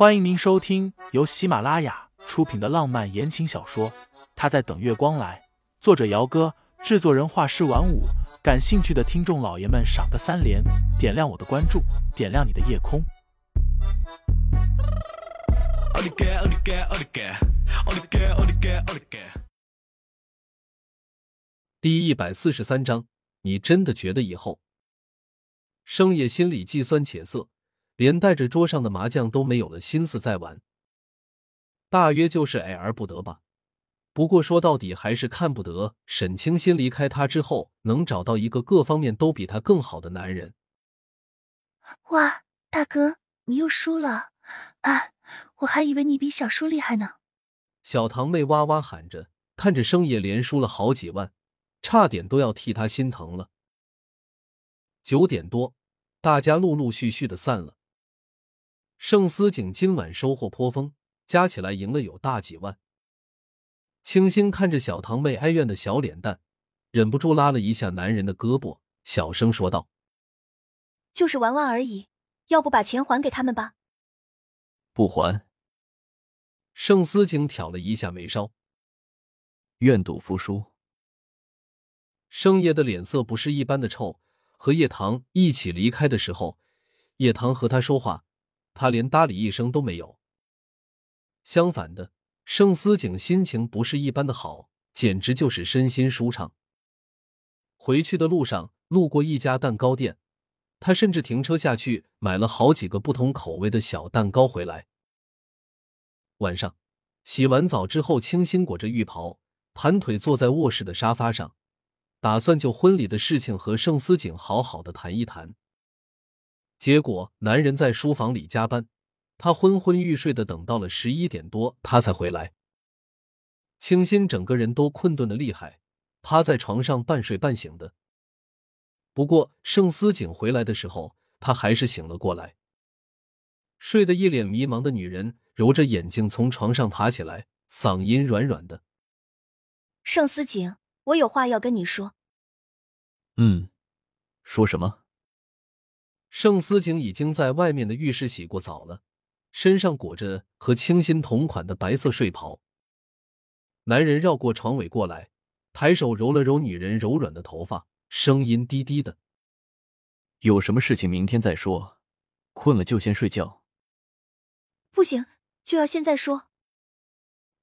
欢迎您收听由喜马拉雅出品的浪漫言情小说《他在等月光来》，作者：姚哥，制作人：画师晚舞。感兴趣的听众老爷们，赏个三连，点亮我的关注，点亮你的夜空。第一百四十三章，你真的觉得以后？生野心里计算且色，连带着桌上的麻将都没有了心思再玩。大约就是爱而不得吧。不过说到底，还是看不得沈清心离开他之后，能找到一个各方面都比他更好的男人。哇，大哥，你又输了啊！我还以为你比小叔厉害呢。小堂妹哇哇喊着，看着生野连输了好几万，差点都要替他心疼了。九点多，大家陆陆续续的散了。盛思景今晚收获颇丰，加起来赢了有大几万。清新看着小堂妹哀怨的小脸蛋，忍不住拉了一下男人的胳膊，小声说道：“就是玩玩而已，要不把钱还给他们吧？”不还。盛思景挑了一下眉梢，愿赌服输。盛夜的脸色不是一般的臭。和叶棠一起离开的时候，叶棠和他说话，他连搭理一声都没有。相反的。盛思景心情不是一般的好，简直就是身心舒畅。回去的路上路过一家蛋糕店，他甚至停车下去买了好几个不同口味的小蛋糕回来。晚上洗完澡之后，清新裹着浴袍，盘腿坐在卧室的沙发上，打算就婚礼的事情和盛思景好好的谈一谈。结果男人在书房里加班。他昏昏欲睡的等到了十一点多，他才回来。清新整个人都困顿的厉害，趴在床上半睡半醒的。不过盛思景回来的时候，他还是醒了过来。睡得一脸迷茫的女人揉着眼睛从床上爬起来，嗓音软软的：“盛思景，我有话要跟你说。”“嗯，说什么？”盛思景已经在外面的浴室洗过澡了。身上裹着和清新同款的白色睡袍，男人绕过床尾过来，抬手揉了揉女人柔软的头发，声音低低的：“有什么事情明天再说，困了就先睡觉。”“不行，就要现在说。”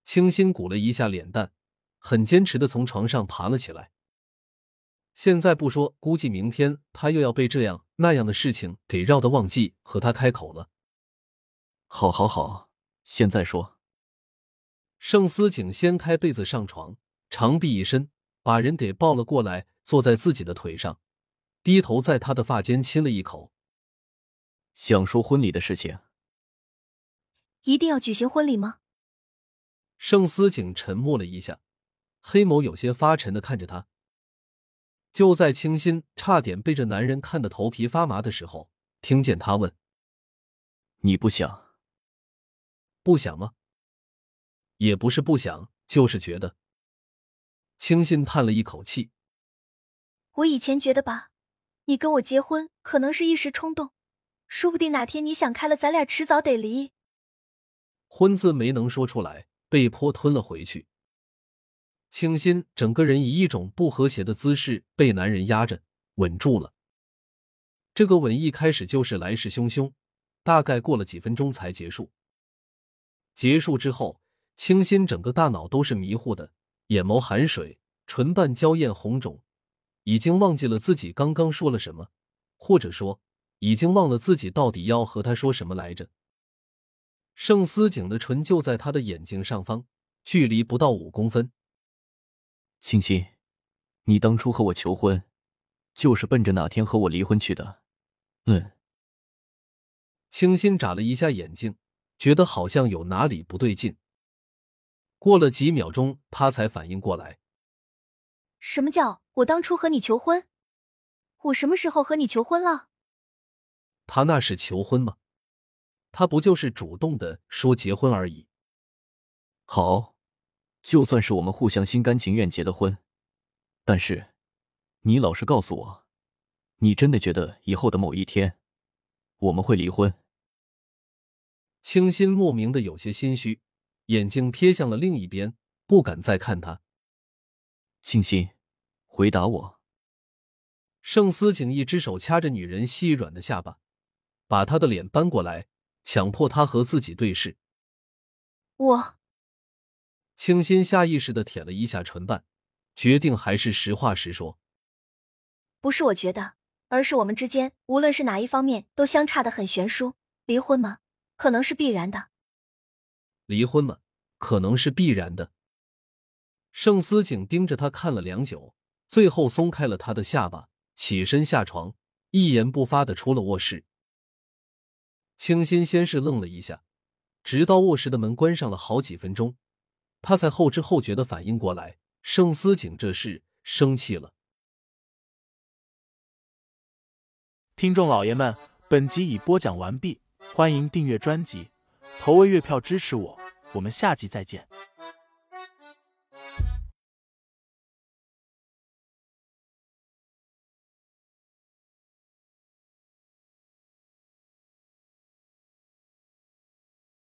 清新鼓了一下脸蛋，很坚持的从床上爬了起来。现在不说，估计明天他又要被这样那样的事情给绕的忘记和他开口了。好，好，好，现在说。盛思景掀开被子上床，长臂一伸，把人给抱了过来，坐在自己的腿上，低头在他的发间亲了一口。想说婚礼的事情，一定要举行婚礼吗？盛思景沉默了一下，黑眸有些发沉的看着他。就在清新差点被这男人看得头皮发麻的时候，听见他问：“你不想？”不想吗？也不是不想，就是觉得。清新叹了一口气。我以前觉得吧，你跟我结婚可能是一时冲动，说不定哪天你想开了，咱俩迟早得离。婚字没能说出来，被迫吞了回去。清新整个人以一种不和谐的姿势被男人压着，稳住了。这个吻一开始就是来势汹汹，大概过了几分钟才结束。结束之后，清新整个大脑都是迷糊的，眼眸含水，唇瓣娇艳红肿，已经忘记了自己刚刚说了什么，或者说，已经忘了自己到底要和他说什么来着。盛思景的唇就在他的眼睛上方，距离不到五公分。清新，你当初和我求婚，就是奔着哪天和我离婚去的？嗯。清新眨了一下眼睛。觉得好像有哪里不对劲，过了几秒钟，他才反应过来。什么叫我当初和你求婚？我什么时候和你求婚了？他那是求婚吗？他不就是主动的说结婚而已。好，就算是我们互相心甘情愿结的婚，但是你老实告诉我，你真的觉得以后的某一天我们会离婚？清新莫名的有些心虚，眼睛瞥向了另一边，不敢再看他。清新，回答我。盛思景一只手掐着女人细软的下巴，把她的脸扳过来，强迫她和自己对视。我。清新下意识的舔了一下唇瓣，决定还是实话实说。不是我觉得，而是我们之间无论是哪一方面都相差的很悬殊。离婚吗？可能是必然的。离婚吗？可能是必然的。盛思景盯着他看了良久，最后松开了他的下巴，起身下床，一言不发的出了卧室。清新先是愣了一下，直到卧室的门关上了好几分钟。他才后知后觉的反应过来，盛思景这是生气了。听众老爷们，本集已播讲完毕，欢迎订阅专辑，投喂月票支持我，我们下集再见。